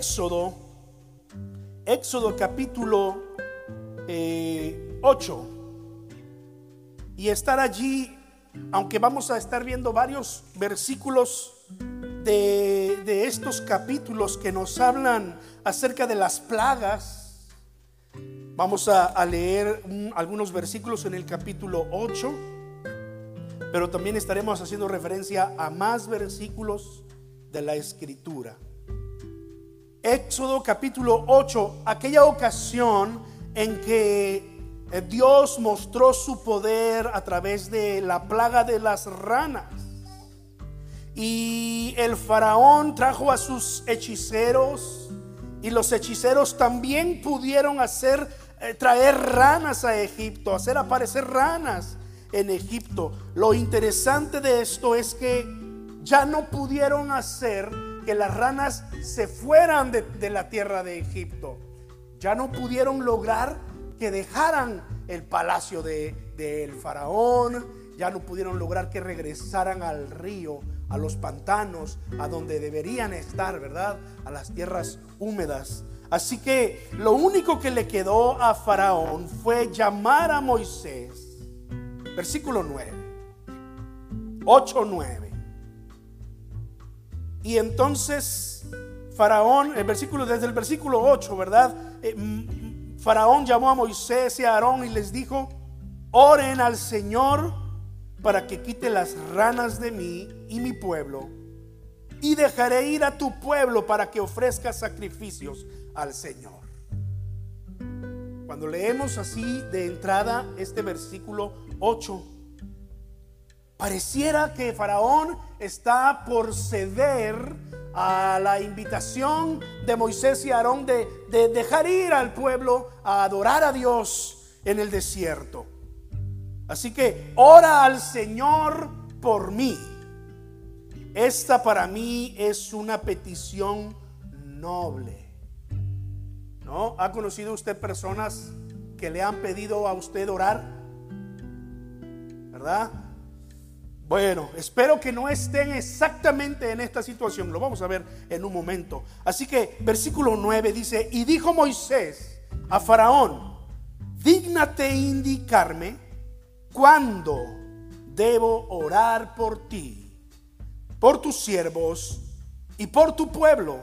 Éxodo, Éxodo capítulo 8. Eh, y estar allí, aunque vamos a estar viendo varios versículos de, de estos capítulos que nos hablan acerca de las plagas, vamos a, leer algunos versículos en el capítulo 8, pero también estaremos haciendo referencia a más versículos de la escritura. Éxodo capítulo 8, aquella ocasión en que eh, Dios mostró su poder a través de la plaga de las ranas. Y el faraón trajo a sus hechiceros y los hechiceros también pudieron hacer eh, traer ranas a Egipto, hacer aparecer ranas en Egipto. Lo interesante de esto es que ya no pudieron hacer que las ranas se fueran de, la tierra de Egipto. Ya no pudieron lograr que dejaran el palacio del de, faraón. Ya no pudieron lograr que regresaran al río, a los pantanos, a donde deberían estar, ¿verdad? A las tierras húmedas. Así que lo único que le quedó a Faraón fue llamar a Moisés. Versículo 9. 8, 9. Y entonces Faraón, el versículo, desde el versículo 8, ¿verdad? Eh, Faraón llamó a Moisés y a Aarón y les dijo, oren al Señor para que quite las ranas de mí y mi pueblo. Y dejaré ir a tu pueblo para que ofrezca sacrificios al Señor. Cuando leemos así de entrada este versículo 8, Pareciera que Faraón está por ceder a la invitación de Moisés y Aarón de, dejar ir al pueblo a adorar a Dios en el desierto. Así que ora al Señor por mí. Esta para mí es una petición noble. ¿No? ¿Ha conocido usted personas que le han pedido a usted orar? ¿Verdad? Bueno, espero que no estén exactamente en esta situación. Lo vamos a ver en un momento. Así que versículo 9 dice, y dijo Moisés a Faraón, dígnate indicarme cuándo debo orar por ti, por tus siervos y por tu pueblo,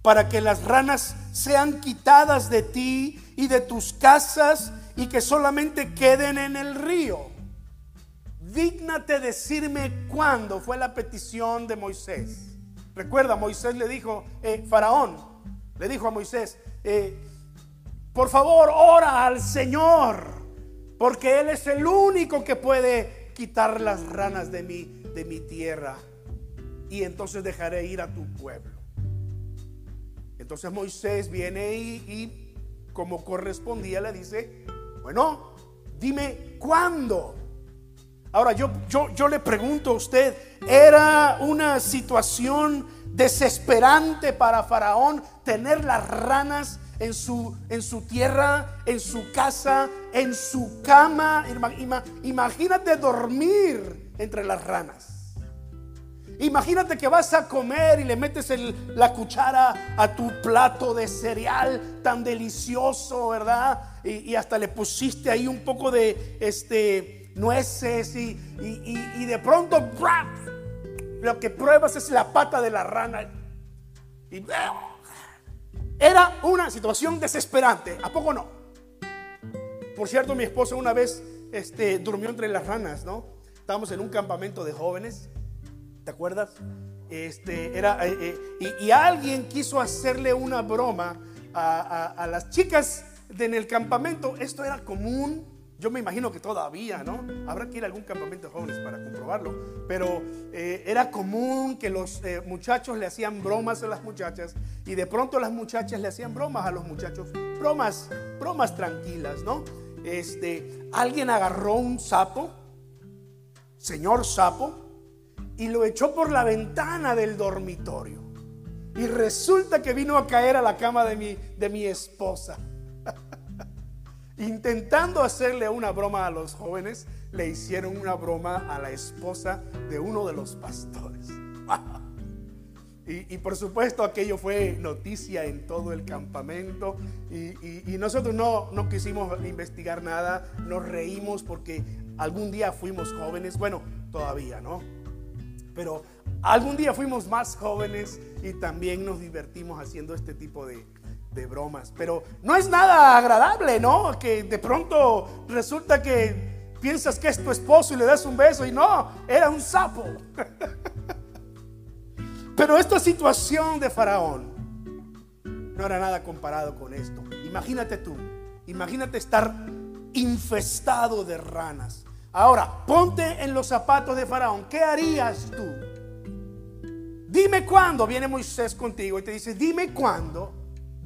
para que las ranas sean quitadas de ti y de tus casas y que solamente queden en el río dígnate decirme cuándo fue la petición de Moisés. Recuerda, Moisés le dijo, eh, Faraón, le dijo a Moisés, eh, por favor, ora al Señor, porque Él es el único que puede quitar las ranas de mi, de mi tierra. Y entonces dejaré ir a tu pueblo. Entonces Moisés viene y, y como correspondía le dice, bueno, dime cuándo. Ahora yo, yo, yo le pregunto a usted, ¿era una situación desesperante para Faraón tener las ranas en su, en su tierra, en su casa, en su cama? Imagínate dormir entre las ranas. Imagínate que vas a comer y le metes la cuchara a tu plato de cereal tan delicioso, ¿verdad? Y, y, hasta le pusiste ahí un poco de este nueces y, y, de pronto lo que pruebas es la pata de la rana. Y, era una situación desesperante, ¿a poco no? Por cierto, mi esposa una vez este, durmió entre las ranas, ¿no? Estábamos en un campamento de jóvenes, ¿te acuerdas? Este, era, eh, eh, y, alguien quiso hacerle una broma a, a, las chicas de en el campamento. Esto era común yo me imagino que todavía, ¿no? Habrá que ir a algún campamento de jóvenes para comprobarlo. Pero eh, era común que los eh, muchachos le hacían bromas a las muchachas y de pronto las muchachas le hacían bromas a los muchachos. Bromas, bromas tranquilas, ¿no? Este, alguien agarró un sapo, señor sapo, y lo echó por la ventana del dormitorio. Y resulta que vino a caer a la cama de mi, de mi esposa. Intentando hacerle una broma a los jóvenes, le hicieron una broma a la esposa de uno de los pastores. Y, por supuesto aquello fue noticia en todo el campamento y, nosotros no, no quisimos investigar nada, nos reímos porque algún día fuimos jóvenes, bueno, todavía, ¿no? Pero algún día fuimos más jóvenes y también nos divertimos haciendo este tipo de, de bromas. Pero no es nada agradable, ¿no? Que de pronto resulta que piensas que es tu esposo y le das un beso y no, era un sapo. Pero esta situación de Faraón no era nada comparado con esto. Imagínate tú, imagínate estar infestado de ranas. Ahora, ponte en los zapatos de Faraón. ¿Qué harías tú? Dime cuándo viene Moisés contigo y te dice, dime cuándo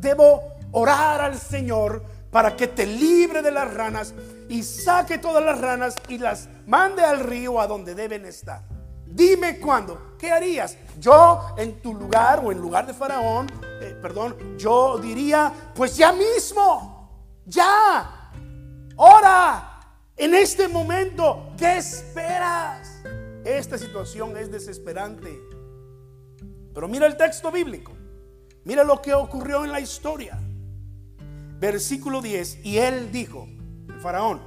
debo orar al Señor para que te libre de las ranas y saque todas las ranas y las mande al río a donde deben estar. Dime cuándo. ¿Qué harías? Yo en tu lugar o en lugar de Faraón, eh, perdón, yo diría, pues ya mismo, ya, ora, en este momento, ¿qué esperas? Esta situación es desesperante. Pero mira el texto bíblico. Mira lo que ocurrió en la historia. Versículo 10. Y él dijo, el faraón,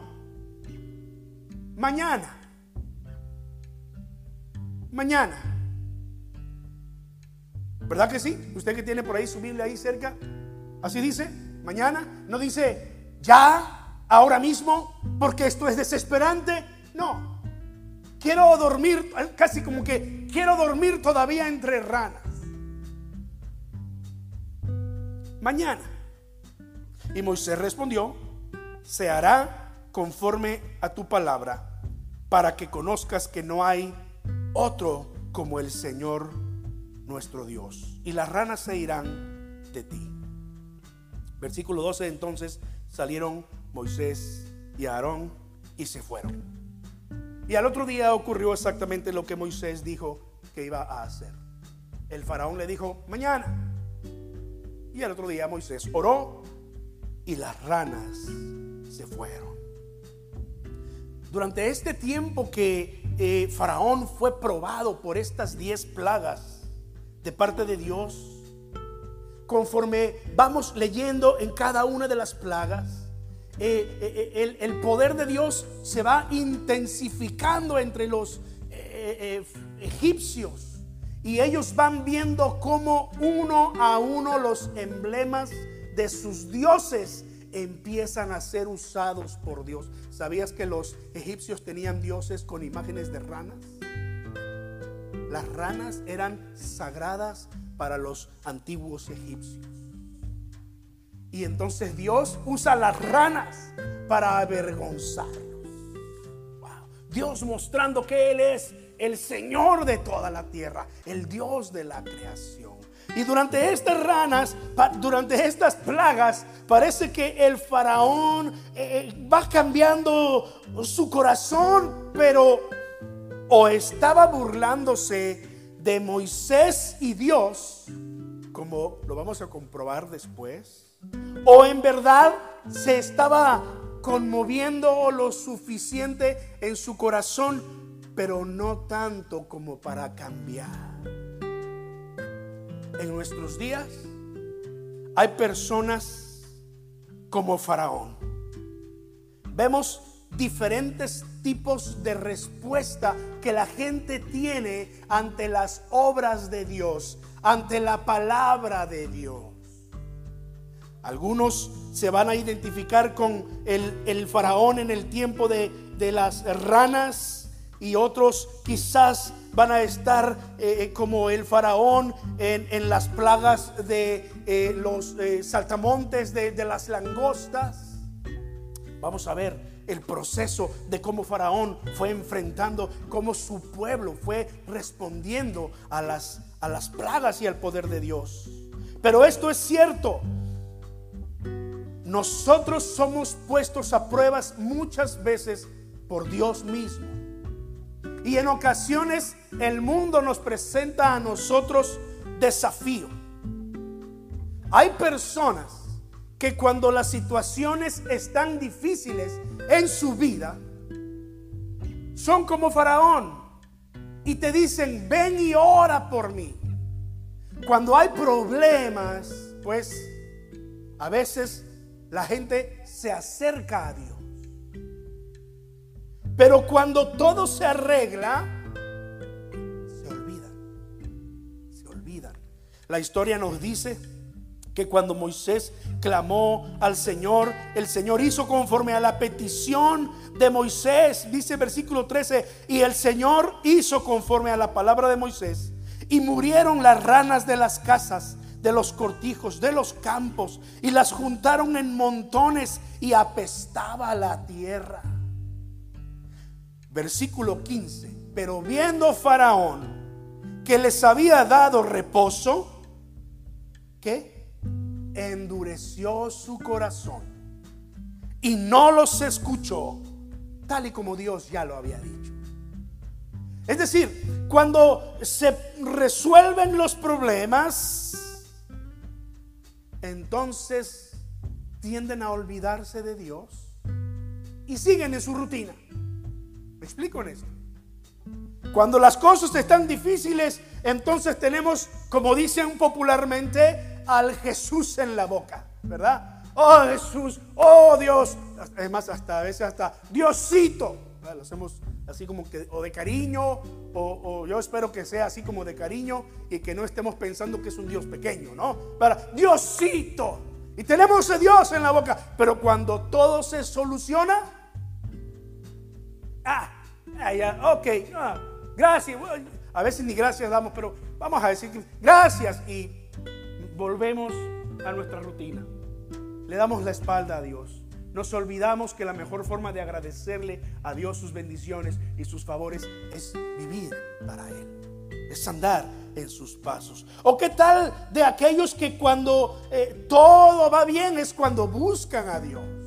mañana mañana. ¿Verdad que sí? Usted que tiene por ahí su Biblia ahí cerca. Así dice, mañana. No dice ya, ahora mismo, porque esto es desesperante. No. Quiero dormir, casi como que quiero dormir todavía entre ranas. Mañana. Y Moisés respondió, se hará conforme a tu palabra, para que conozcas que no hay otro como el Señor nuestro Dios. Y las ranas se irán de ti. Versículo 12, entonces salieron Moisés y Aarón y se fueron. Y al otro día ocurrió exactamente lo que Moisés dijo que iba a hacer. El faraón le dijo, mañana. Y al otro día Moisés oró y las ranas se fueron. Durante este tiempo que eh, Faraón fue probado por estas diez plagas de parte de Dios, conforme vamos leyendo en cada una de las plagas, eh, eh, el, poder de Dios se va intensificando entre los egipcios y ellos van viendo cómo uno a uno los emblemas de sus dioses empiezan a ser usados por Dios. ¿Sabías que los egipcios tenían dioses con imágenes de ranas? Las ranas eran sagradas para los antiguos egipcios. Y entonces Dios usa las ranas para avergonzarlos. Dios mostrando que Él es el Señor de toda la tierra, el Dios de la creación. Y durante estas ranas, durante estas plagas, parece que el faraón eh, eh, va cambiando su corazón, pero o estaba burlándose de Moisés y Dios, como lo vamos a comprobar después, o en verdad se estaba conmoviendo lo suficiente en su corazón, pero no tanto como para cambiar en nuestros días hay personas como Faraón. Vemos diferentes tipos de respuesta que la gente tiene ante las obras de Dios, ante la palabra de Dios. Algunos se van a identificar con el, faraón en el tiempo de, las ranas y otros quizás van a estar eh, eh, como el faraón en, las plagas de eh, los saltamontes, de, de las langostas. Vamos a ver el proceso de cómo Faraón fue enfrentando, cómo su pueblo fue respondiendo a las, a las plagas y al poder de Dios. Pero esto es cierto. Nosotros somos puestos a pruebas muchas veces por Dios mismo. Y en ocasiones el mundo nos presenta a nosotros desafío. Hay personas que cuando las situaciones están difíciles en su vida, son como Faraón y te dicen, ven y ora por mí. cuando hay problemas, pues a veces la gente se acerca a Dios. Pero cuando todo se arregla, se olvidan. Se olvidan. La historia nos dice que cuando Moisés clamó al Señor, el Señor hizo conforme a la petición de Moisés, dice versículo 13, y el Señor hizo conforme a la palabra de Moisés, y murieron las ranas de las casas, de los cortijos, de los campos, y las juntaron en montones y apestaba la tierra. Versículo 15, pero viendo Faraón que les había dado reposo, ¿qué? endureció su corazón y no los escuchó, tal y como Dios ya lo había dicho. Es decir, cuando se resuelven los problemas, entonces tienden a olvidarse de Dios y siguen en su rutina. ¿Me explico en esto? Cuando las cosas están difíciles, entonces tenemos, como dicen popularmente, al Jesús en la boca, ¿verdad? Oh Jesús, oh Dios. Es más, hasta a veces hasta Diosito. Lo hacemos así como que, o de cariño, o, yo espero que sea así como de cariño y que no estemos pensando que es un Dios pequeño, ¿no? Para Diosito. Y tenemos a Dios en la boca. Pero cuando todo se soluciona, ah, ah ya, ok, gracias. A veces ni gracias damos, pero vamos a decir gracias y volvemos a nuestra rutina. Le damos la espalda a Dios. Nos olvidamos que la mejor forma de agradecerle a Dios sus bendiciones y sus favores es vivir para Él. Es andar en sus pasos. ¿O qué tal de aquellos que cuando eh, todo va bien es cuando buscan a Dios?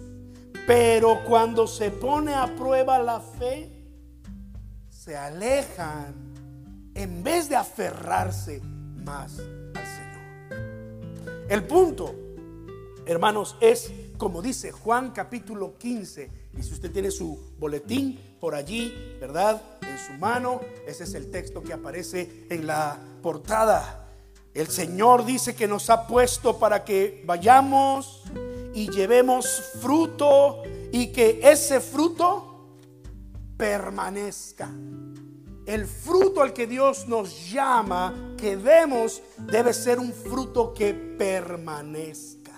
Pero cuando se pone a prueba la fe, se alejan en vez de aferrarse más el punto, hermanos, es como dice Juan capítulo 15. Y si usted tiene su boletín por allí, ¿verdad? En su mano, ese es el texto que aparece en la portada. El Señor dice que nos ha puesto para que vayamos y llevemos fruto y que ese fruto permanezca. El fruto al que Dios nos llama que demos debe ser un fruto que permanezca.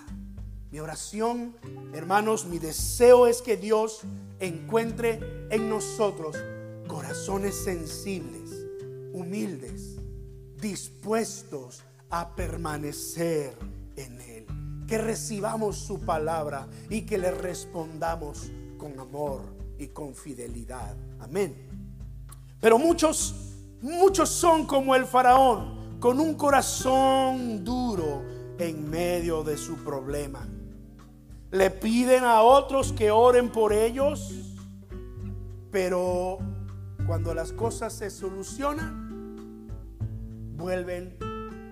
Mi oración, hermanos, mi deseo es que Dios encuentre en nosotros corazones sensibles, humildes, dispuestos a permanecer en Él. Que recibamos su palabra y que le respondamos con amor y con fidelidad. Amén. Pero muchos, muchos son como el faraón, con un corazón duro en medio de su problema. Le piden a otros que oren por ellos, pero cuando las cosas se solucionan, vuelven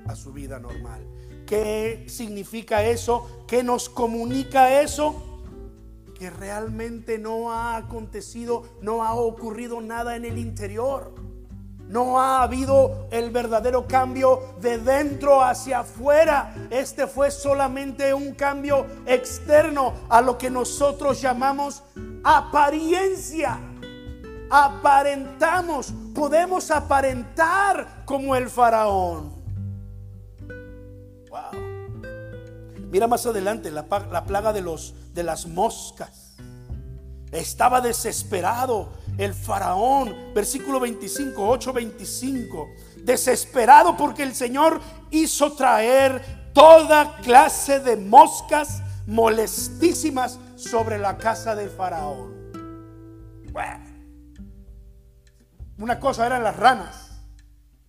a su vida normal. ¿Qué significa eso? ¿Qué nos comunica eso? que realmente no ha acontecido, no ha ocurrido nada en el interior. No ha habido el verdadero cambio de dentro hacia afuera. Este fue solamente un cambio externo a lo que nosotros llamamos apariencia. Aparentamos, podemos aparentar como el faraón. Mira más adelante la, la plaga de los de las moscas. Estaba desesperado el faraón, versículo 25, 8, 25. Desesperado porque el Señor hizo traer toda clase de moscas molestísimas sobre la casa del faraón. una cosa eran las ranas,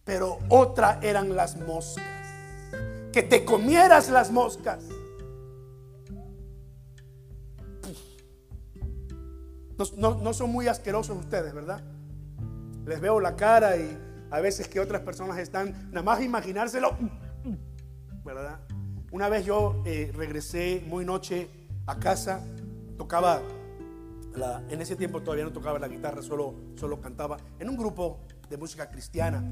pero otra eran las moscas. Que te comieras las moscas No, son muy asquerosos ustedes, ¿verdad? Les veo la cara y a veces que otras personas están, nada más imaginárselo, ¿verdad? Una vez yo eh, regresé muy noche a casa, tocaba, en ese tiempo todavía no tocaba la guitarra, solo, solo cantaba en un grupo de música cristiana.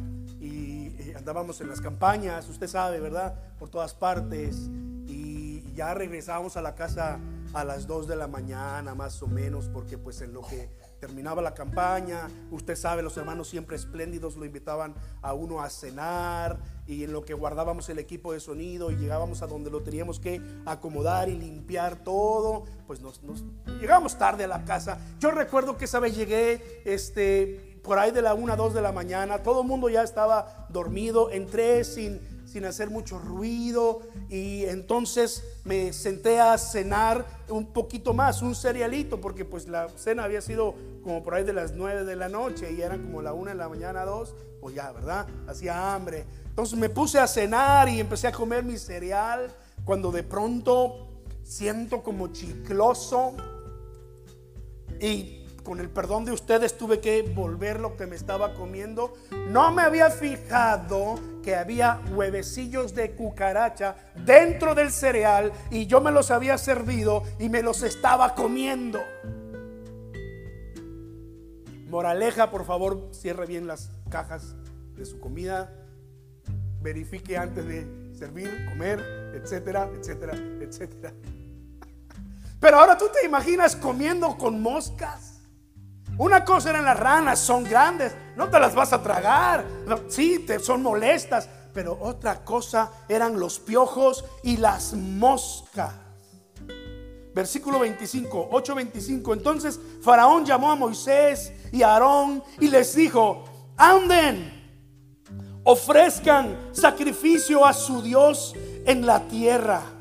Y eh, andábamos en las campañas, usted sabe, ¿verdad? Por todas partes. Y ya regresábamos a la casa a las 2 de la mañana, más o menos, porque pues en lo que terminaba la campaña, usted sabe, los hermanos siempre espléndidos lo invitaban a uno a cenar y en lo que guardábamos el equipo de sonido y llegábamos a donde lo teníamos que acomodar y limpiar todo, pues nos, llegamos tarde a la casa. Yo recuerdo que esa vez llegué, este, por ahí de la 1 a 2 de la mañana, todo el mundo ya estaba dormido, entré sin, sin hacer mucho ruido y entonces me senté a cenar un poquito más, un cerealito, porque pues la cena había sido como por ahí de las 9 de la noche y eran como la 1 de la mañana, 2, pues ya, ¿verdad? Hacía hambre. Entonces me puse a cenar y empecé a comer mi cereal cuando de pronto siento como chicloso y con el perdón de ustedes tuve que volver lo que me estaba comiendo. No me había fijado que había huevecillos de cucaracha dentro del cereal y yo me los había servido y me los estaba comiendo. Moraleja, por favor, cierre bien las cajas de su comida. Verifique antes de servir, comer, etcétera, etcétera, etcétera. Pero ahora tú te imaginas comiendo con moscas. Una cosa eran las ranas, son grandes, no te las vas a tragar. Sí, te son molestas, pero otra cosa eran los piojos y las moscas. Versículo 25, 8:25. Entonces Faraón llamó a Moisés y a Aarón y les dijo, anden, ofrezcan sacrificio a su Dios en la tierra.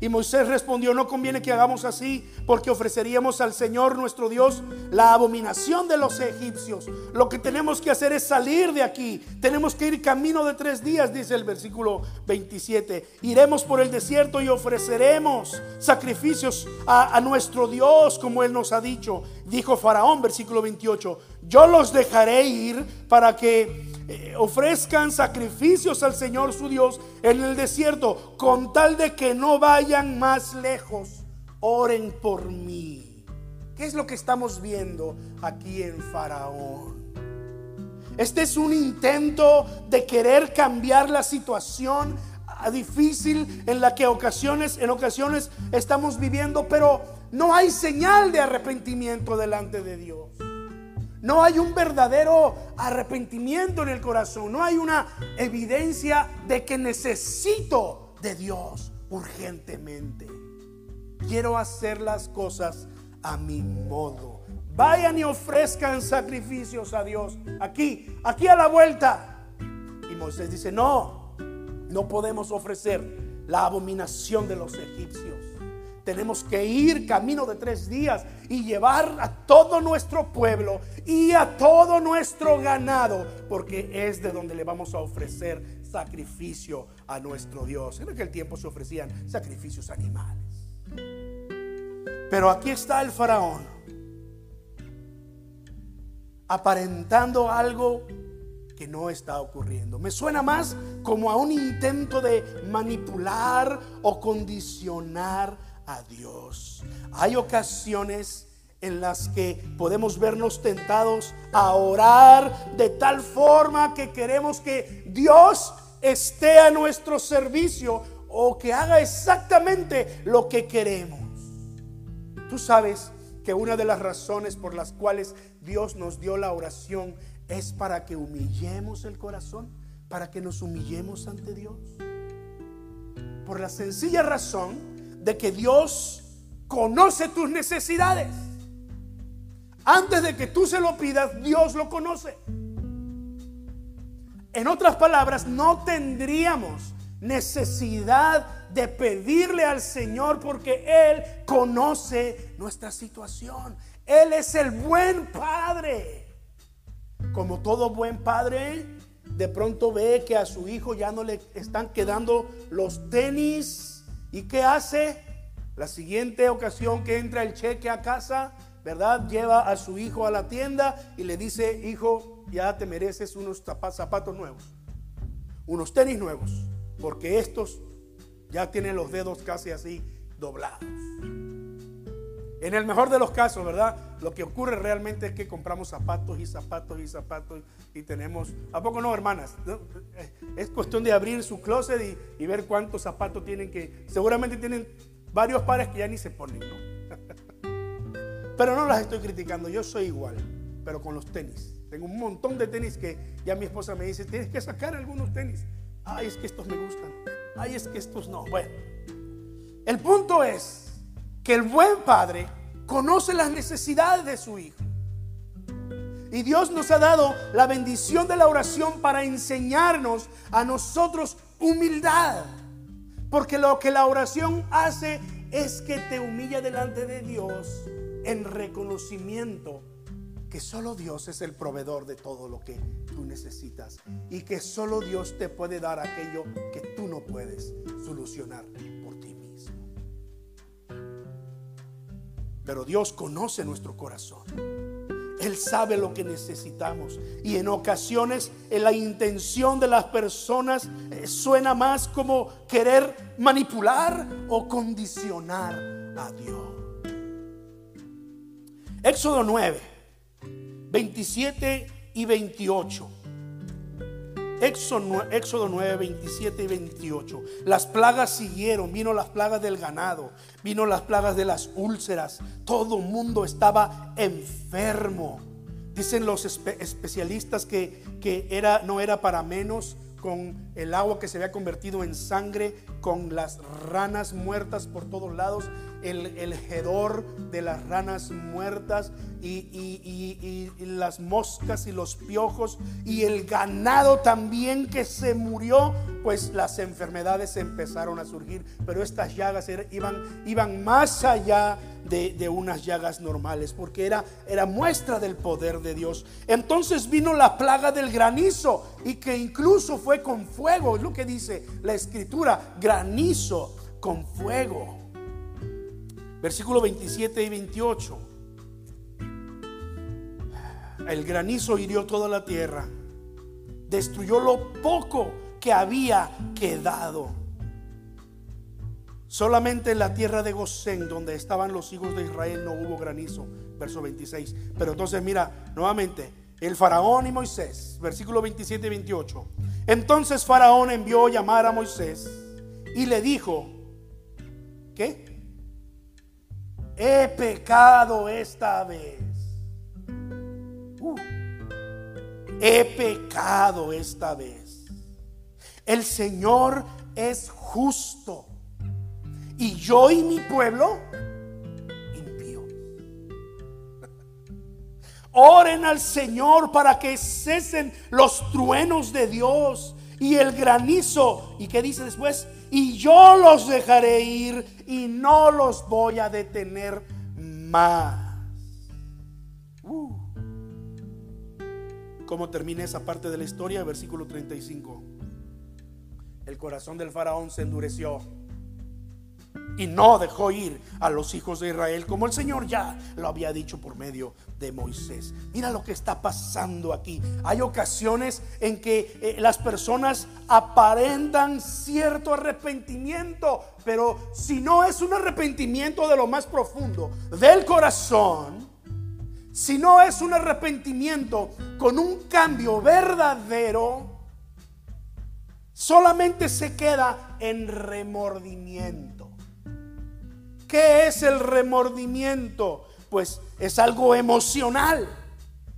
Y Moisés respondió, no conviene que hagamos así, porque ofreceríamos al Señor nuestro Dios la abominación de los egipcios. Lo que tenemos que hacer es salir de aquí. Tenemos que ir camino de tres días, dice el versículo 27. Iremos por el desierto y ofreceremos sacrificios a, nuestro Dios, como Él nos ha dicho. Dijo Faraón, versículo 28, yo los dejaré ir para que eh, ofrezcan sacrificios al Señor su Dios en el desierto, con tal de que no vayan más lejos. Oren por mí. ¿Qué es lo que estamos viendo aquí en Faraón? Este es un intento de querer cambiar la situación difícil en la que ocasiones, en ocasiones estamos viviendo, pero no hay señal de arrepentimiento delante de Dios. No hay un verdadero arrepentimiento en el corazón. No hay una evidencia de que necesito de Dios urgentemente. Quiero hacer las cosas a mi modo. Vayan y ofrezcan sacrificios a Dios. Aquí, aquí a la vuelta. Y Moisés dice, no, no podemos ofrecer la abominación de los egipcios tenemos que ir camino de tres días y llevar a todo nuestro pueblo y a todo nuestro ganado, porque es de donde le vamos a ofrecer sacrificio a nuestro Dios. En aquel tiempo se ofrecían sacrificios animales. Pero aquí está el faraón, aparentando algo que no está ocurriendo. Me suena más como a un intento de manipular o condicionar a Dios. Hay ocasiones en las que podemos vernos tentados a orar de tal forma que queremos que Dios esté a nuestro servicio o que haga exactamente lo que queremos. Tú sabes que una de las razones por las cuales Dios nos dio la oración es para que humillemos el corazón, para que nos humillemos ante Dios. Por la sencilla razón de que Dios conoce tus necesidades. Antes de que tú se lo pidas, Dios lo conoce. En otras palabras, no tendríamos necesidad de pedirle al Señor porque Él conoce nuestra situación. Él es el buen padre. Como todo buen padre, de pronto ve que a su hijo ya no le están quedando los tenis ¿Y qué hace? La siguiente ocasión que entra el cheque a casa, ¿verdad? Lleva a su hijo a la tienda y le dice, hijo, ya te mereces unos zapatos nuevos, unos tenis nuevos, porque estos ya tienen los dedos casi así doblados. En el mejor de los casos, ¿verdad? Lo que ocurre realmente es que compramos zapatos y zapatos y zapatos y tenemos, ¿a poco no, hermanas? Es cuestión de abrir su closet y, y, ver cuántos zapatos tienen que, seguramente tienen varios pares que ya ni se ponen, ¿no? Pero no las estoy criticando, yo soy igual, pero con los tenis. Tengo un montón de tenis que ya mi esposa me dice, tienes que sacar algunos tenis. Ay, es que estos me gustan. Ay, es que estos no. Bueno, el punto es que el buen padre conoce las necesidades de su hijo. Y Dios nos ha dado la bendición de la oración para enseñarnos a nosotros humildad. Porque lo que la oración hace es que te humilla delante de Dios en reconocimiento que solo Dios es el proveedor de todo lo que tú necesitas y que solo Dios te puede dar aquello que tú no puedes solucionar. Pero Dios conoce nuestro corazón. Él sabe lo que necesitamos. Y en ocasiones en la intención de las personas eh, suena más como querer manipular o condicionar a Dios. Éxodo 9, 27 y 28. Éxodo 9, 27 y 28. Las plagas siguieron, vino las plagas del ganado, vino las plagas de las úlceras. Todo mundo estaba enfermo. Dicen los especialistas que, que era, no era para menos con el agua que se había convertido en sangre, con las ranas muertas por todos lados, el, el hedor de las ranas muertas y, las moscas y los piojos y el ganado también que se murió, pues las enfermedades empezaron a surgir, pero estas llagas iban, iban más allá de, unas llagas normales, porque era, era muestra del poder de Dios. Entonces vino la plaga del granizo y que incluso fue con fuego, es lo que dice la escritura, granizo con fuego. Versículo 27 y 28. El granizo hirió toda la tierra, destruyó lo poco que había quedado. Solamente en la tierra de Gosén, donde estaban los hijos de Israel, no hubo granizo. Verso 26. Pero entonces mira, nuevamente, el faraón y Moisés, versículo 27 y 28. Entonces faraón envió llamar a Moisés y le dijo, ¿qué? He pecado esta vez. Uh. he pecado esta vez. El Señor es justo. Y yo y mi pueblo impío. Oren al Señor para que cesen los truenos de Dios y el granizo. ¿Y qué dice después? Y yo los dejaré ir y no los voy a detener más. Uh. ¿Cómo termina esa parte de la historia? Versículo 35. El corazón del faraón se endureció y no dejó ir a los hijos de Israel como el Señor ya lo había dicho por medio de Moisés. Mira lo que está pasando aquí. Hay ocasiones en que eh, las personas aparentan cierto arrepentimiento, pero si no es un arrepentimiento de lo más profundo del corazón, si no es un arrepentimiento con un cambio verdadero, solamente se queda en remordimiento. ¿Qué es el remordimiento? Pues es algo emocional.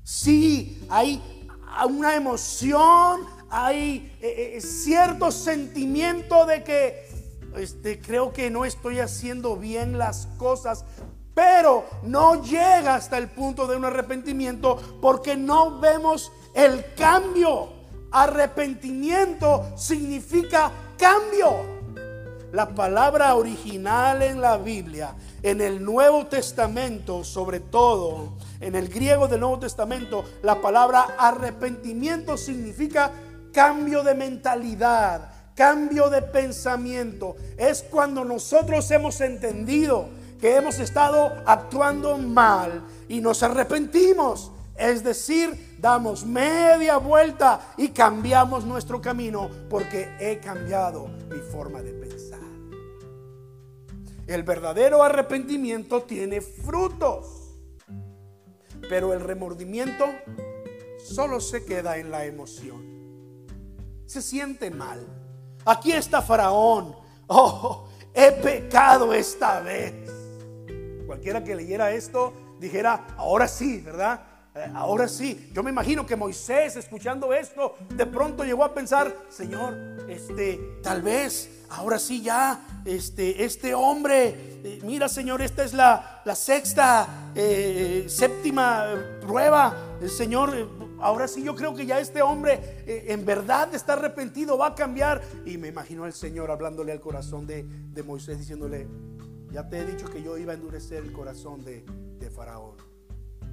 Sí, hay una emoción, hay eh, eh, cierto sentimiento de que este, creo que no estoy haciendo bien las cosas, pero no llega hasta el punto de un arrepentimiento porque no vemos el cambio. Arrepentimiento significa cambio. La palabra original en la Biblia, en el Nuevo Testamento, sobre todo en el griego del Nuevo Testamento, la palabra arrepentimiento significa cambio de mentalidad, cambio de pensamiento. Es cuando nosotros hemos entendido que hemos estado actuando mal y nos arrepentimos. Es decir, damos media vuelta y cambiamos nuestro camino porque he cambiado mi forma de pensar. El verdadero arrepentimiento tiene frutos, pero el remordimiento solo se queda en la emoción. Se siente mal. Aquí está Faraón. Oh, he pecado esta vez. Cualquiera que leyera esto dijera, ahora sí, ¿verdad? Eh, ahora sí, yo me imagino que Moisés escuchando esto, de pronto llegó a pensar, Señor, este, tal vez, ahora sí ya, este, este hombre, eh, mira Señor, esta es la, la sexta, eh, séptima prueba, el Señor, ahora sí yo creo que ya este hombre en verdad está arrepentido, va a cambiar. Y me imagino al Señor hablándole al corazón de, Moisés, diciéndole, ya te he dicho que yo iba a endurecer el corazón de, de Faraón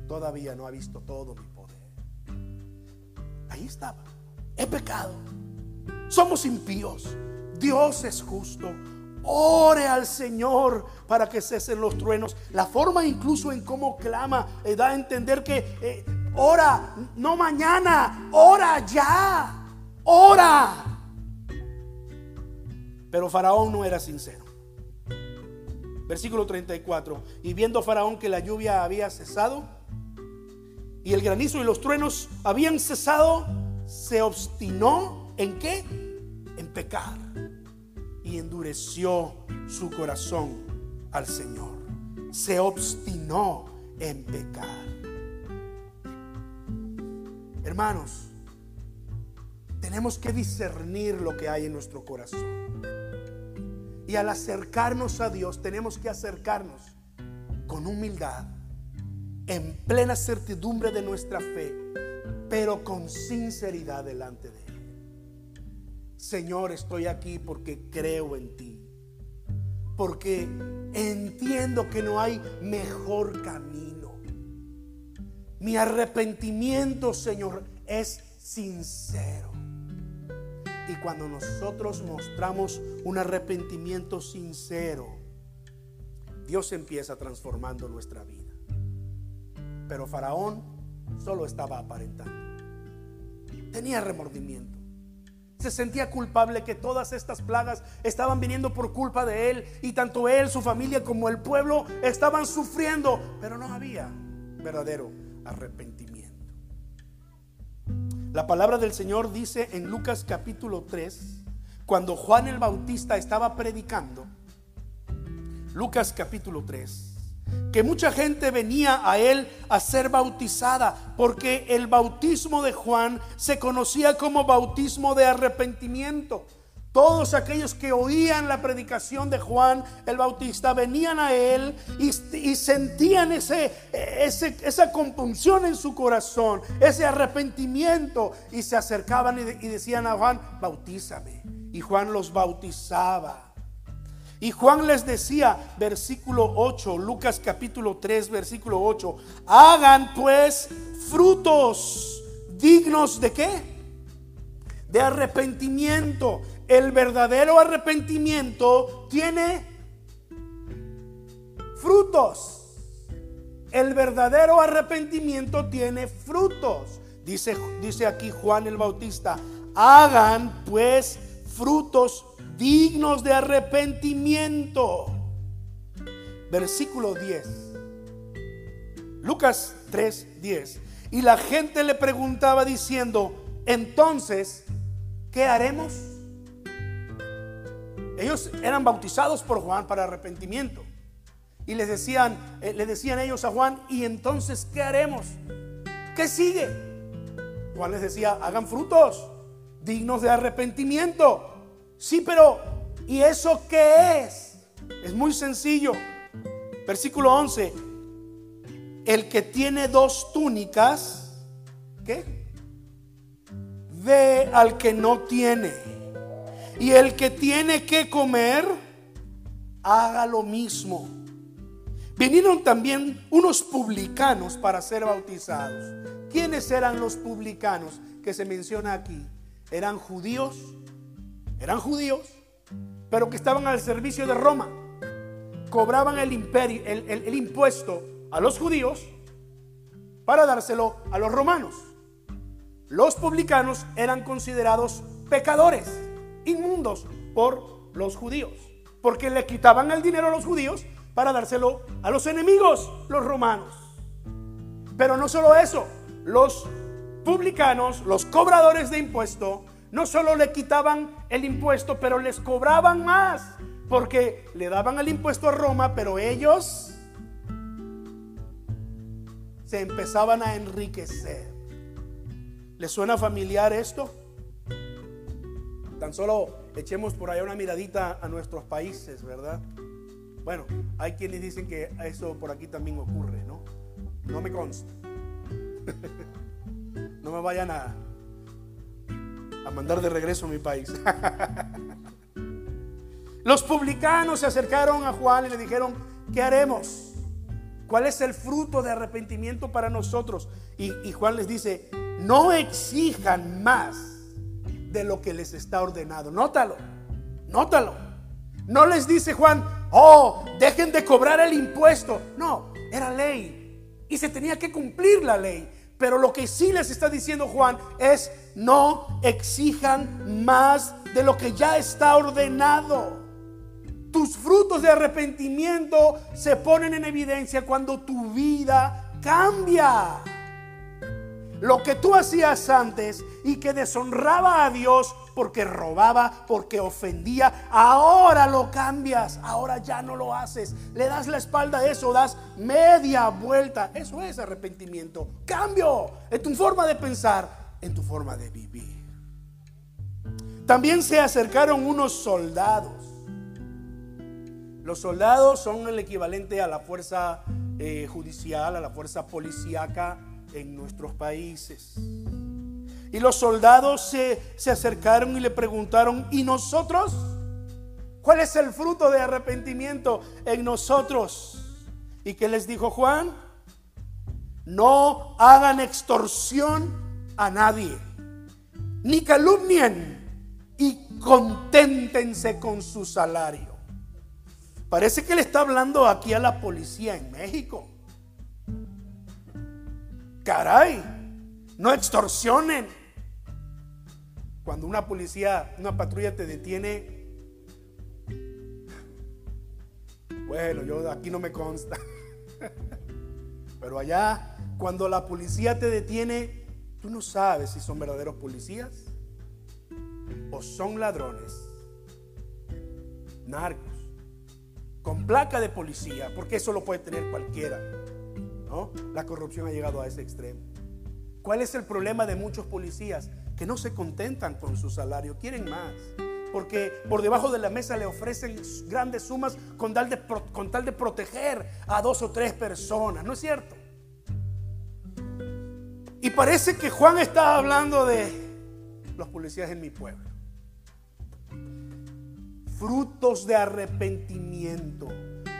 todavía no ha visto todo mi poder. Ahí estaba. He pecado. Somos impíos. Dios es justo. Ore al Señor para que cesen los truenos. La forma incluso en cómo clama le da a entender que eh, ora, no mañana, ora ya, ora. Pero Faraón no era sincero. Versículo 34. Y viendo Faraón que la lluvia había cesado, y el granizo y los truenos habían cesado, se obstinó en qué? En pecar. Y endureció su corazón al Señor. Se obstinó en pecar. Hermanos, tenemos que discernir lo que hay en nuestro corazón. Y al acercarnos a Dios, tenemos que acercarnos con humildad en plena certidumbre de nuestra fe, pero con sinceridad delante de Él. Señor, estoy aquí porque creo en ti, porque entiendo que no hay mejor camino. Mi arrepentimiento, Señor, es sincero. Y cuando nosotros mostramos un arrepentimiento sincero, Dios empieza transformando nuestra vida. Pero Faraón solo estaba aparentando. Tenía remordimiento. Se sentía culpable que todas estas plagas estaban viniendo por culpa de él y tanto él, su familia como el pueblo estaban sufriendo, pero no había verdadero arrepentimiento. La palabra del Señor dice en Lucas capítulo 3, cuando Juan el Bautista estaba predicando, Lucas capítulo 3, que mucha gente venía a él a ser bautizada, porque el bautismo de Juan se conocía como bautismo de arrepentimiento. Todos aquellos que oían la predicación de Juan el Bautista venían a él y, sentían ese, esa compunción en su corazón, ese arrepentimiento y se acercaban y decían a Juan, bautízame. Y Juan los bautizaba. Y Juan les decía, versículo 8, Lucas capítulo 3, versículo 8, hagan pues frutos dignos de qué? De arrepentimiento. El verdadero arrepentimiento tiene frutos. El verdadero arrepentimiento tiene frutos. Dice, dice aquí Juan el Bautista, hagan pues frutos dignos de arrepentimiento. Versículo 10. Lucas 3, 10. Y la gente le preguntaba diciendo, entonces, ¿qué haremos? Ellos eran bautizados por Juan para arrepentimiento. Y les decían, eh, le decían ellos a Juan, ¿y entonces qué haremos? ¿Qué sigue? Juan les decía, hagan frutos dignos de arrepentimiento. Sí, pero ¿y eso qué es? Es muy sencillo. Versículo 11. El que tiene dos túnicas, ¿qué? Ve al que no tiene. Y el que tiene que comer, haga lo mismo. Vinieron también unos publicanos para ser bautizados. ¿Quiénes eran los publicanos que se menciona aquí? Eran judíos eran judíos, pero que estaban al servicio de Roma. Cobraban el, imperio, el, impuesto a los judíos para dárselo a los romanos. Los publicanos eran considerados pecadores, inmundos por los judíos, porque le quitaban el dinero a los judíos para dárselo a los enemigos, los romanos. Pero no solo eso, los publicanos, los cobradores de impuesto, no solo le quitaban el impuesto, pero les cobraban más, porque le daban el impuesto a Roma, pero ellos se empezaban a enriquecer. ¿Les suena familiar esto? Tan solo echemos por allá una miradita a nuestros países, ¿verdad? Bueno, hay quienes dicen que eso por aquí también ocurre, ¿no? No me consta. no me vayan a, a mandar de regreso a mi país. Los publicanos se acercaron a Juan y le dijeron, ¿qué haremos? ¿Cuál es el fruto de arrepentimiento para nosotros? Y, y Juan les dice, no exijan más de lo que les está ordenado. Nótalo, nótalo. No les dice Juan, oh, dejen de cobrar el impuesto. No, era ley. Y se tenía que cumplir la ley. Pero lo que sí les está diciendo Juan es, no exijan más de lo que ya está ordenado. Tus frutos de arrepentimiento se ponen en evidencia cuando tu vida cambia. Lo que tú hacías antes y que deshonraba a Dios porque robaba, porque ofendía, ahora lo cambias, ahora ya no lo haces. Le das la espalda a eso, das media vuelta. Eso es arrepentimiento. Cambio en tu forma de pensar, en tu forma de vivir. También se acercaron unos soldados. Los soldados son el equivalente a la fuerza eh, judicial, a la fuerza policíaca en nuestros países. Y los soldados se, se acercaron y le preguntaron, ¿y nosotros? ¿Cuál es el fruto de arrepentimiento en nosotros? ¿Y qué les dijo Juan? No hagan extorsión a nadie, ni calumnien y conténtense con su salario. Parece que le está hablando aquí a la policía en México. Caray, no extorsionen. Cuando una policía, una patrulla te detiene, bueno, yo aquí no me consta. Pero allá, cuando la policía te detiene, tú no sabes si son verdaderos policías o son ladrones, narcos, con placa de policía, porque eso lo puede tener cualquiera. ¿no? La corrupción ha llegado a ese extremo. ¿Cuál es el problema de muchos policías? Que no se contentan con su salario, quieren más. Porque por debajo de la mesa le ofrecen grandes sumas con tal, de, con tal de proteger a dos o tres personas, ¿no es cierto? Y parece que Juan está hablando de los policías en mi pueblo. Frutos de arrepentimiento.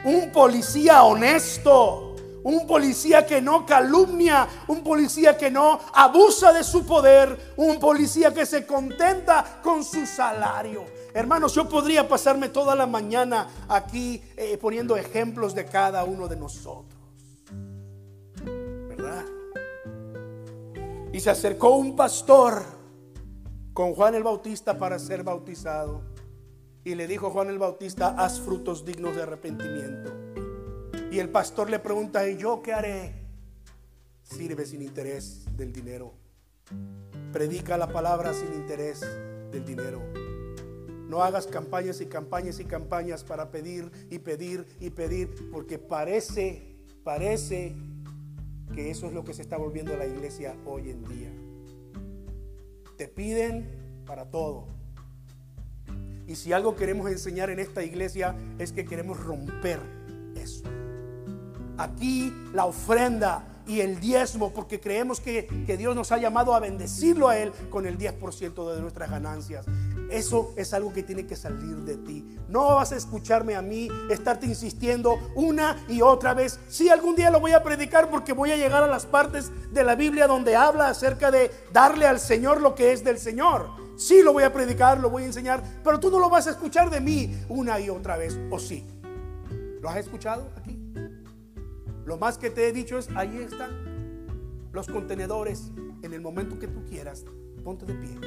Un policía honesto un policía que no calumnia, un policía que no abusa de su poder, un policía que se contenta con su salario. Hermanos, yo podría pasarme toda la mañana aquí eh, poniendo ejemplos de cada uno de nosotros. ¿Verdad? Y se acercó un pastor con Juan el Bautista para ser bautizado. Y le dijo Juan el Bautista, haz frutos dignos de arrepentimiento. Y el pastor le pregunta, ¿y yo qué haré? Sirve sin interés del dinero. Predica la palabra sin interés del dinero. No hagas campañas y campañas y campañas para pedir y pedir y pedir, porque parece, parece que eso es lo que se está volviendo a la iglesia hoy en día. Te piden para todo. Y si algo queremos enseñar en esta iglesia es que queremos romper aquí la ofrenda y el diezmo, porque creemos que, Dios nos ha llamado a bendecirlo a Él con el 10% de nuestras ganancias. Eso es algo que tiene que salir de ti. No vas a escucharme a mí estarte insistiendo una y otra vez. Sí, algún día lo voy a predicar porque voy a llegar a las partes de la Biblia donde habla acerca de darle al Señor lo que es del Señor. Sí, lo voy a predicar, lo voy a enseñar, pero tú no lo vas a escuchar de mí una y otra vez, ¿o sí? ¿Lo has escuchado aquí? Lo más que te he dicho es, ahí están los contenedores. En el momento que tú quieras, ponte de pie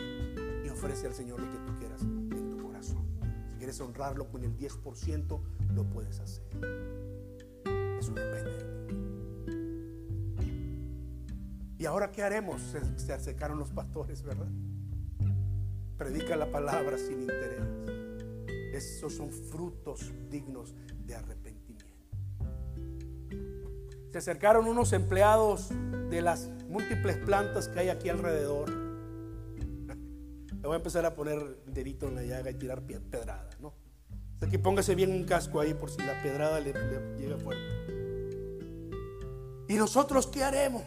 y ofrece al Señor lo que tú quieras en tu corazón. quieres honrarlo con el 10%, lo puedes hacer. Eso depende de ti. ¿Y ahora qué haremos? Se, se acercaron los pastores, ¿verdad? Predica la palabra sin interés. Esos son frutos dignos de arrepentimiento. Se acercaron unos empleados de las múltiples plantas que hay aquí alrededor. Le voy a empezar a poner el dedito en la llaga y tirar pedrada, ¿no? Así que póngase bien un casco ahí por si la pedrada le, le llega fuerte. ¿Y nosotros qué haremos?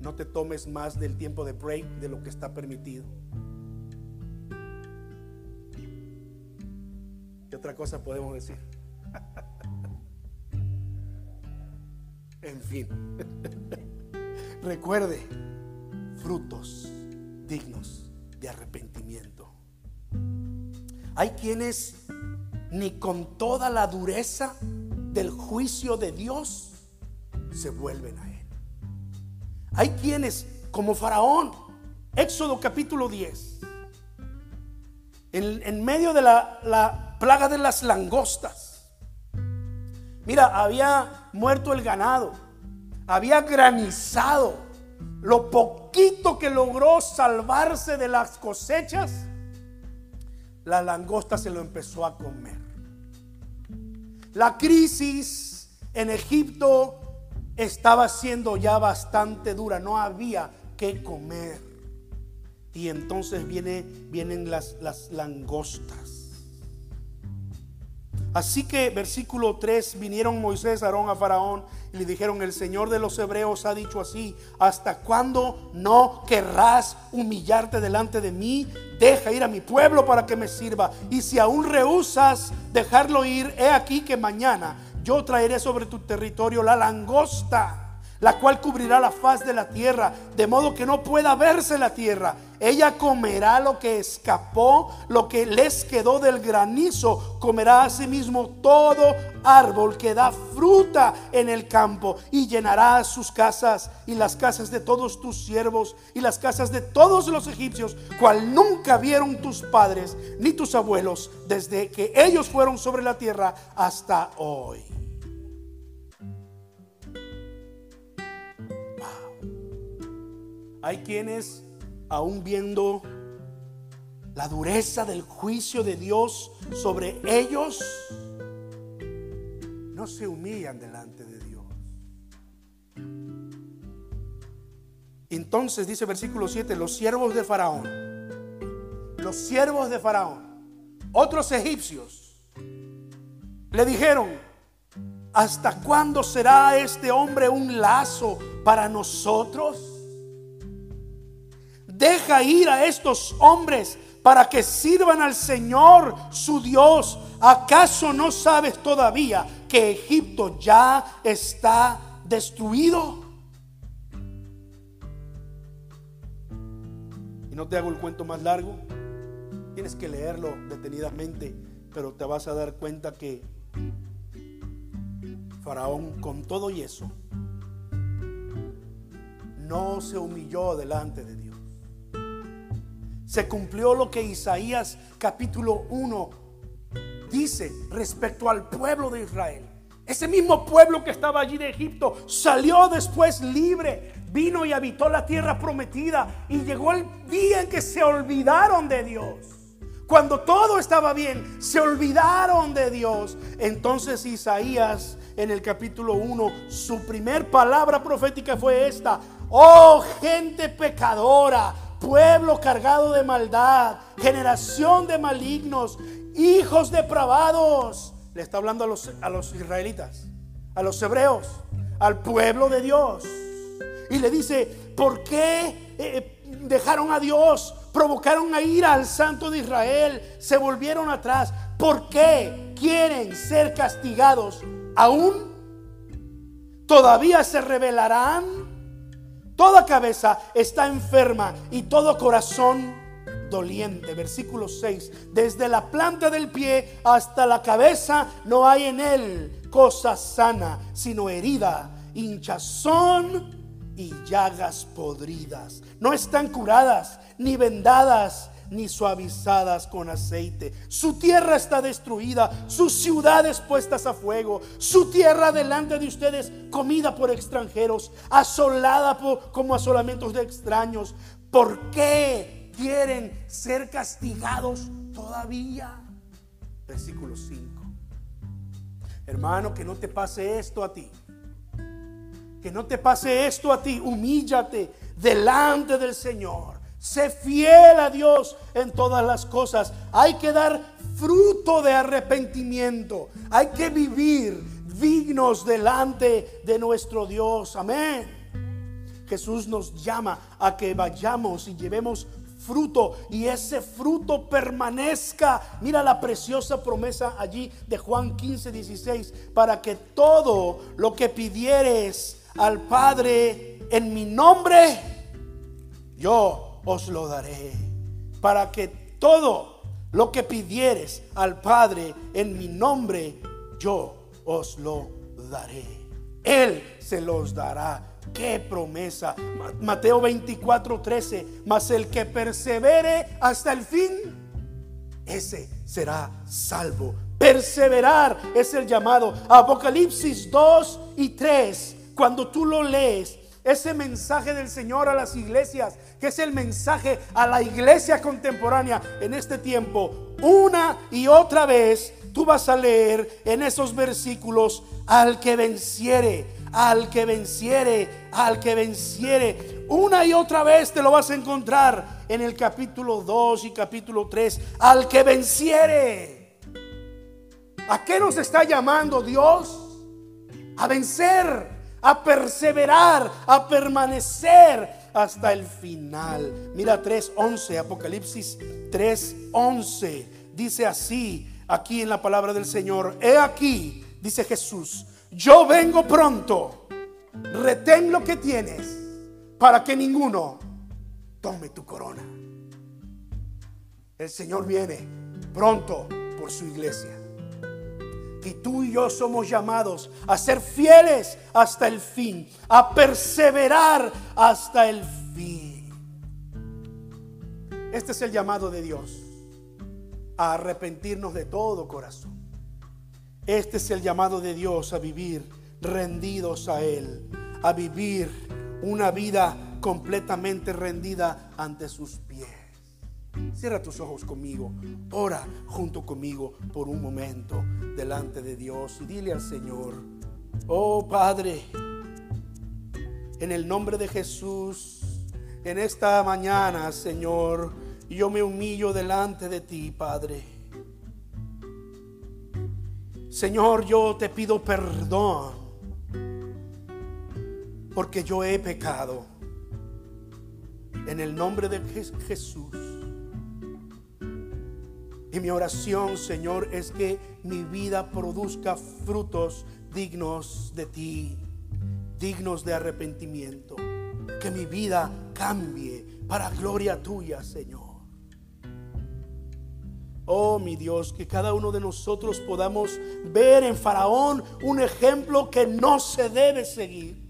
No te tomes más del tiempo de break de lo que está permitido. ¿Qué otra cosa podemos decir? en fin. Recuerde, frutos dignos de arrepentimiento. Hay quienes ni con toda la dureza del juicio de Dios se vuelven a Él. Hay quienes, como Faraón, Éxodo capítulo 10, en, medio de la, la plaga de las langostas, mira, había muerto el ganado, había granizado, lo poquito que logró salvarse de las cosechas, la langosta se lo empezó a comer. La crisis en Egipto estaba siendo ya bastante dura, no había que comer. Y entonces viene, vienen las, las langostas. Así que versículo 3, vinieron Moisés, Aarón a Faraón y le dijeron, el Señor de los Hebreos ha dicho así, ¿hasta cuándo no querrás humillarte delante de mí? Deja ir a mi pueblo para que me sirva. Y si aún rehusas dejarlo ir, he aquí que mañana yo traeré sobre tu territorio la langosta la cual cubrirá la faz de la tierra, de modo que no pueda verse la tierra. Ella comerá lo que escapó, lo que les quedó del granizo, comerá asimismo todo árbol que da fruta en el campo y llenará sus casas y las casas de todos tus siervos y las casas de todos los egipcios, cual nunca vieron tus padres ni tus abuelos desde que ellos fueron sobre la tierra hasta hoy. Hay quienes, aún viendo la dureza del juicio de Dios sobre ellos, no se humillan delante de Dios. Entonces dice versículo 7, los siervos de Faraón, los siervos de Faraón, otros egipcios, le dijeron, ¿hasta cuándo será este hombre un lazo para nosotros? Deja ir a estos hombres para que sirvan al Señor su Dios. ¿Acaso no sabes todavía que Egipto ya está destruido? Y no te hago el cuento más largo. Tienes que leerlo detenidamente, pero te vas a dar cuenta que Faraón con todo y eso no se humilló delante de Dios se cumplió lo que Isaías capítulo 1 dice respecto al pueblo de Israel. Ese mismo pueblo que estaba allí de Egipto salió después libre, vino y habitó la tierra prometida y llegó el día en que se olvidaron de Dios. Cuando todo estaba bien, se olvidaron de Dios. Entonces Isaías en el capítulo 1, su primer palabra profética fue esta. Oh gente pecadora, pueblo cargado de maldad, generación de malignos, hijos depravados. Le está hablando a los, a los israelitas, a los hebreos, al pueblo de Dios. Y le dice, ¿por qué eh, dejaron a Dios? Provocaron a ira al santo de Israel, se volvieron atrás. ¿Por qué quieren ser castigados aún? ¿Todavía se rebelarán? Toda cabeza está enferma y todo corazón doliente. Versículo 6. Desde la planta del pie hasta la cabeza no hay en él cosa sana, sino herida, hinchazón y llagas podridas. No están curadas, ni vendadas, ni suavizadas con aceite. Su tierra está destruida, sus ciudades puestas a fuego, su tierra delante de ustedes comida por extranjeros, asolada por, como asolamientos de extraños. ¿Por qué quieren ser castigados todavía? Versículo 5. Hermano, que no te pase esto a ti. Que no te pase esto a ti. Humíllate delante del Señor. Sé fiel a Dios en todas las cosas. Hay que dar fruto de arrepentimiento. Hay que vivir dignos delante de nuestro Dios. Amén. Jesús nos llama a que vayamos y llevemos fruto y ese fruto permanezca. Mira la preciosa promesa allí de Juan 15, 16, para que todo lo que pidieres al Padre en mi nombre, yo os lo daré. Para que todo lo que pidieres al Padre en mi nombre, yo os lo daré. Él se los dará. Qué promesa. Mateo 24, 13. Mas el que persevere hasta el fin, ese será salvo. Perseverar es el llamado. Apocalipsis 2 y 3. Cuando tú lo lees, ese mensaje del Señor a las iglesias, que es el mensaje a la iglesia contemporánea en este tiempo, una y otra vez, tú vas a leer en esos versículos al que venciere al que venciere, al que venciere. Una y otra vez te lo vas a encontrar en el capítulo 2 y capítulo 3. Al que venciere. ¿A qué nos está llamando Dios? A vencer, a perseverar, a permanecer hasta el final. Mira 3.11, Apocalipsis 3.11. Dice así, aquí en la palabra del Señor. He aquí, dice Jesús yo vengo pronto, retén lo que tienes para que ninguno tome tu corona. El Señor viene pronto por su iglesia. Y tú y yo somos llamados a ser fieles hasta el fin, a perseverar hasta el fin. Este es el llamado de Dios, a arrepentirnos de todo corazón este es el llamado de Dios a vivir rendidos a Él, a vivir una vida completamente rendida ante sus pies. Cierra tus ojos conmigo, ora junto conmigo por un momento delante de Dios y dile al Señor, oh Padre, en el nombre de Jesús, en esta mañana, Señor, yo me humillo delante de ti, Padre. Señor, yo te pido perdón porque yo he pecado. En el nombre de Jesús. Y mi oración, Señor, es que mi vida produzca frutos dignos de ti, dignos de arrepentimiento. Que mi vida cambie para gloria tuya, Señor. Oh, mi Dios, que cada uno de nosotros podamos ver en Faraón un ejemplo que no se debe seguir.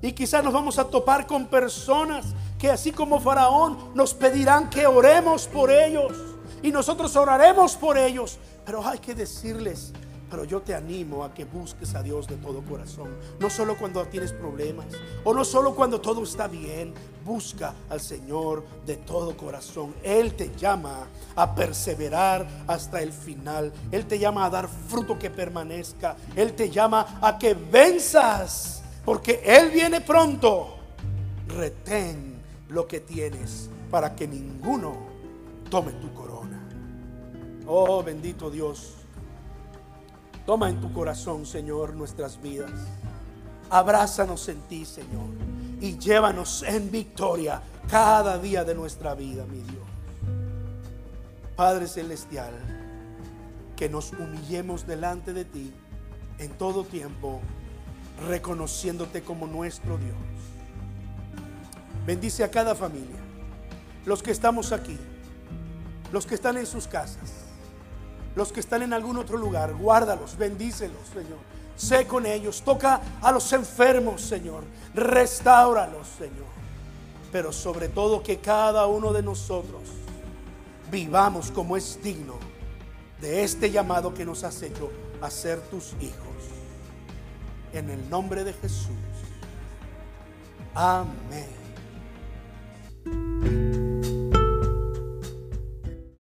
Y quizás nos vamos a topar con personas que así como Faraón nos pedirán que oremos por ellos. Y nosotros oraremos por ellos. Pero hay que decirles, pero yo te animo a que busques a Dios de todo corazón. No solo cuando tienes problemas o no solo cuando todo está bien. Busca al Señor de todo corazón. Él te llama a perseverar hasta el final. Él te llama a dar fruto que permanezca. Él te llama a que venzas. Porque Él viene pronto. Retén lo que tienes para que ninguno tome tu corona. Oh bendito Dios. Toma en tu corazón, Señor, nuestras vidas. Abrázanos en ti, Señor. Y llévanos en victoria cada día de nuestra vida, mi Dios. Padre Celestial, que nos humillemos delante de ti en todo tiempo, reconociéndote como nuestro Dios. Bendice a cada familia, los que estamos aquí, los que están en sus casas los que están en algún otro lugar, guárdalos, bendícelos, Señor. Sé con ellos, toca a los enfermos, Señor. Restauralos, Señor. pero sobre todo que cada uno de nosotros vivamos como es digno de este llamado que nos has hecho a ser tus hijos. En el nombre de Jesús. Amén.